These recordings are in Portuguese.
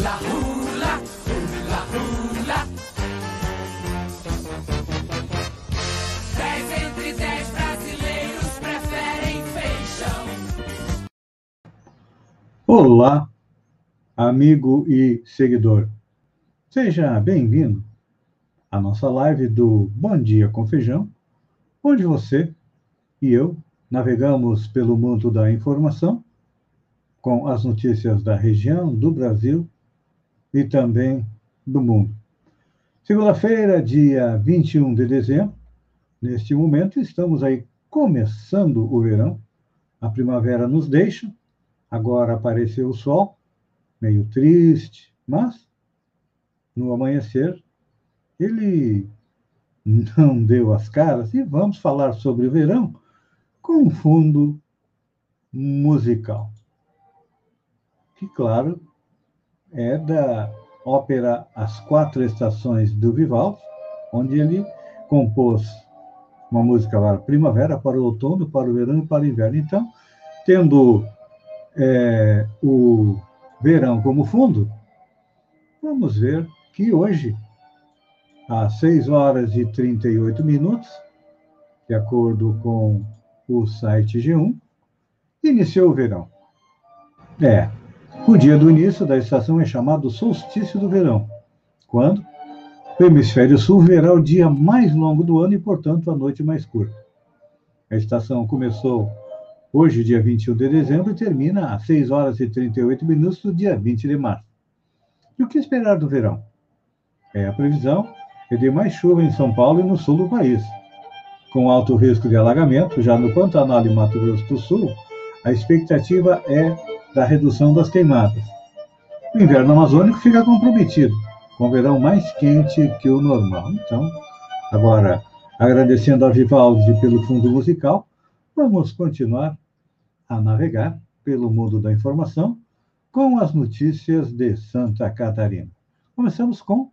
Hula, hula, hula, hula. Dez entre dez brasileiros preferem feijão. Olá, amigo e seguidor. Seja bem-vindo à nossa live do Bom Dia com Feijão, onde você e eu navegamos pelo mundo da informação com as notícias da região, do Brasil e também do mundo. Segunda-feira, dia 21 de dezembro, neste momento estamos aí começando o verão. A primavera nos deixa, agora apareceu o sol, meio triste, mas no amanhecer ele não deu as caras e vamos falar sobre o verão com um fundo musical. Que, claro, é da ópera As Quatro Estações do Vivaldi, onde ele compôs uma música para primavera, para o outono, para o verão e para o inverno. Então, tendo é, o verão como fundo, vamos ver que hoje, às 6 horas e 38 minutos, de acordo com o site G1, iniciou o verão. É, o dia do início da estação é chamado solstício do verão, quando o hemisfério sul verá o dia mais longo do ano e, portanto, a noite mais curta. A estação começou hoje, dia 21 de dezembro, e termina às 6 horas e 38 minutos do dia 20 de março. E o que esperar do verão? É a previsão é de mais chuva em São Paulo e no sul do país. Com alto risco de alagamento, já no Pantanal e Mato Grosso do Sul, a expectativa é da redução das queimadas. O inverno amazônico fica comprometido, com o verão mais quente que o normal. Então, agora, agradecendo a Vivaldi pelo fundo musical, vamos continuar a navegar pelo mundo da informação com as notícias de Santa Catarina. Começamos com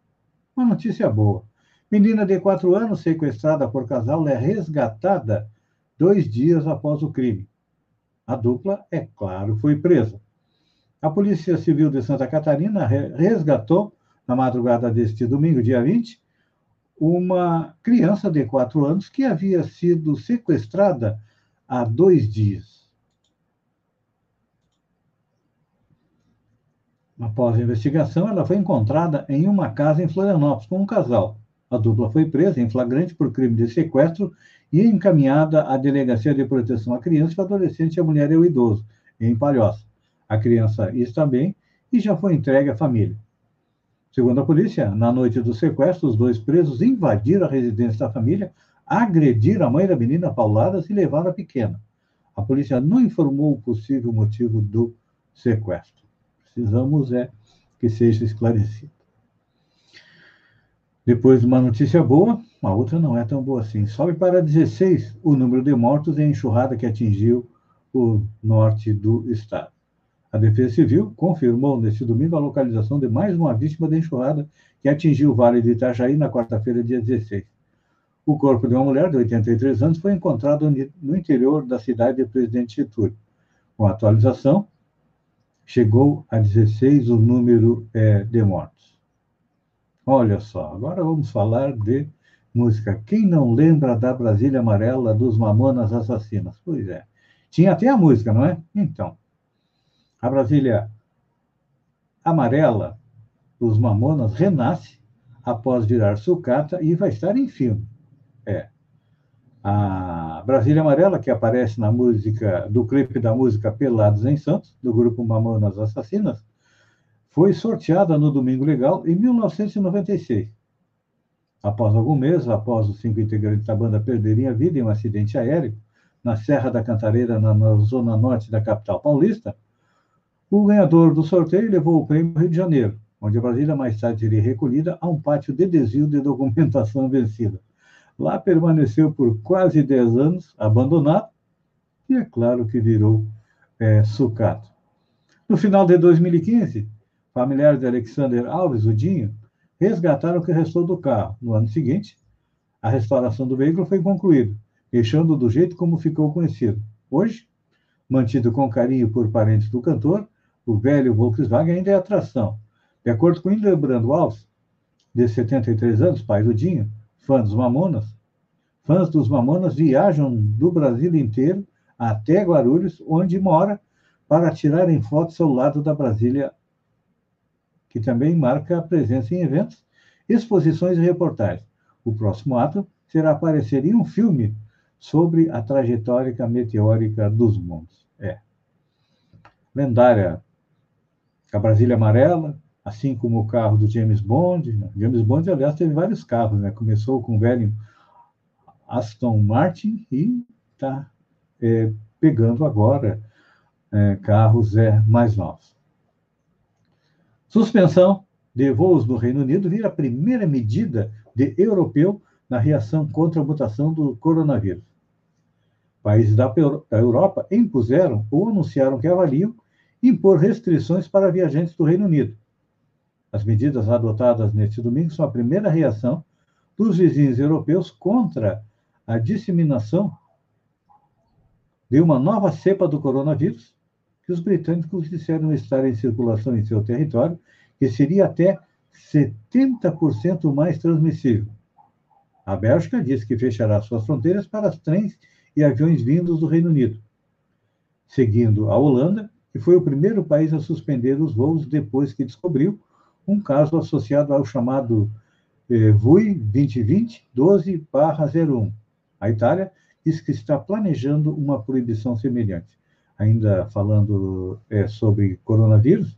uma notícia boa. Menina de quatro anos sequestrada por casal é resgatada dois dias após o crime. A dupla, é claro, foi presa. A Polícia Civil de Santa Catarina resgatou, na madrugada deste domingo, dia 20, uma criança de quatro anos que havia sido sequestrada há dois dias. Após a investigação, ela foi encontrada em uma casa em Florianópolis com um casal. A dupla foi presa em flagrante por crime de sequestro e encaminhada à Delegacia de Proteção à Criança ao Adolescente, a Mulher e o Idoso, em Palhoça. A criança está bem e já foi entregue à família. Segundo a polícia, na noite do sequestro, os dois presos invadiram a residência da família, agrediram a mãe da menina pauladas e levaram a pequena. A polícia não informou o possível motivo do sequestro. Precisamos é que seja esclarecido. Depois, uma notícia boa, a outra não é tão boa assim. Sobe para 16 o número de mortos em enxurrada que atingiu o norte do estado. A Defesa Civil confirmou neste domingo a localização de mais uma vítima de enxurrada que atingiu o Vale de Itajaí na quarta-feira, dia 16. O corpo de uma mulher de 83 anos foi encontrado no interior da cidade de Presidente Getúlio. Com a atualização, chegou a 16 o número é, de mortos. Olha só, agora vamos falar de música. Quem não lembra da Brasília Amarela dos Mamonas Assassinas? Pois é. Tinha até a música, não é? Então, a Brasília Amarela dos Mamonas renasce após virar sucata e vai estar em filme. É. A Brasília Amarela, que aparece na música, do clipe da música Pelados em Santos, do grupo Mamonas Assassinas, foi sorteada no Domingo Legal em 1996. Após algum mês, após os cinco integrantes da banda perderem a vida em um acidente aéreo na Serra da Cantareira, na, na zona norte da capital paulista, o ganhador do sorteio levou o prêmio Rio de Janeiro, onde a Brasília mais tarde seria recolhida a um pátio de desvio de documentação vencida. Lá permaneceu por quase 10 anos, abandonado, e é claro que virou é, sucato. No final de 2015, familiares de Alexander Alves, o Dinho, resgataram o que restou do carro. No ano seguinte, a restauração do veículo foi concluída, deixando do jeito como ficou conhecido. Hoje, mantido com carinho por parentes do cantor, o velho Volkswagen ainda é atração, De acordo com Hildebrando Alves, de 73 anos, pai do Dinho, fã dos Mamonas, fãs dos Mamonas viajam do Brasil inteiro até Guarulhos, onde mora, para tirarem fotos ao lado da Brasília, que também marca a presença em eventos, exposições e reportagens. O próximo ato será aparecer em um filme sobre a trajetória meteórica dos mundos. É. Lendária a Brasília Amarela, assim como o carro do James Bond. James Bond, aliás, teve vários carros, né? Começou com o velho Aston Martin e está é, pegando agora é, carros é, mais novos. Suspensão de voos no Reino Unido vira a primeira medida de europeu na reação contra a mutação do coronavírus. Países da, Europa impuseram ou anunciaram que avaliam impor restrições para viajantes do Reino Unido. As medidas adotadas neste domingo são a primeira reação dos vizinhos europeus contra a disseminação de uma nova cepa do coronavírus, que os britânicos disseram estar em circulação em seu território, que seria até 70% mais transmissível. A Bélgica disse que fechará suas fronteiras para os trens e aviões vindos do Reino Unido. Seguindo a Holanda, que foi o primeiro país a suspender os voos depois que descobriu um caso associado ao chamado eh, VUI 2020-12-01. A Itália diz que está planejando uma proibição semelhante. Ainda falando é, sobre coronavírus,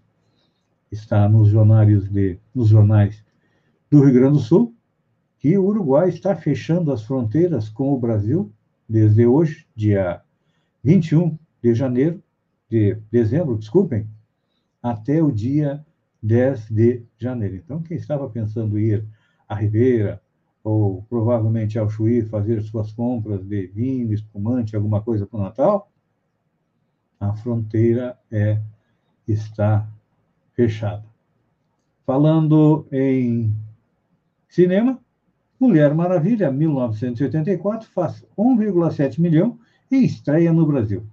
está nos jornais, de, nos jornais do Rio Grande do Sul que o Uruguai está fechando as fronteiras com o Brasil desde hoje, dia 21 de janeiro, de dezembro, desculpem, até o dia 10 de janeiro. Então, quem estava pensando ir à Ribeira, ou provavelmente ao Chuí fazer suas compras de vinho, espumante, alguma coisa para o Natal, a fronteira é está fechada. Falando em cinema, Mulher Maravilha, 1984, faz 1,7 milhão e estreia no Brasil.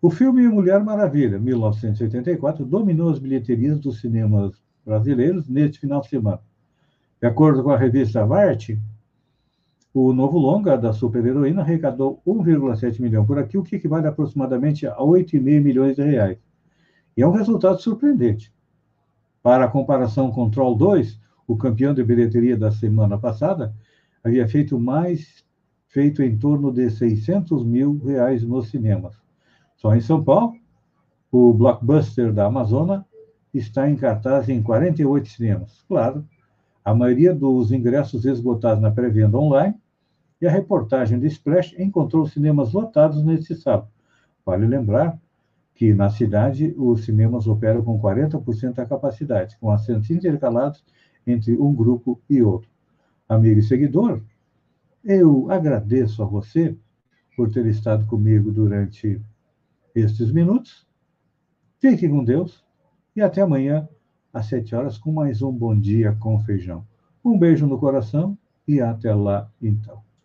O filme Mulher Maravilha, 1984, dominou as bilheterias dos cinemas brasileiros neste final de semana. De acordo com a revista Variety, o novo longa da super-heroína arrecadou 1,7 milhão por aqui, o que equivale aproximadamente a 8,5 milhões de reais. E é um resultado surpreendente. Para a comparação com Troll 2, o campeão de bilheteria da semana passada, havia feito mais, feito em torno de 600 mil reais nos cinemas. Só em São Paulo, o blockbuster da Amazônia está em cartaz em 48 cinemas. Claro, a maioria dos ingressos esgotados na pré-venda online, e a reportagem de Splash encontrou cinemas lotados neste sábado. Vale lembrar que na cidade os cinemas operam com 40% da capacidade, com assentos intercalados entre um grupo e outro. Amigo e seguidor, eu agradeço a você por ter estado comigo durante estes minutos. Fique com Deus e até amanhã às sete horas com mais um Bom Dia com Feijão. Um beijo no coração e até lá então.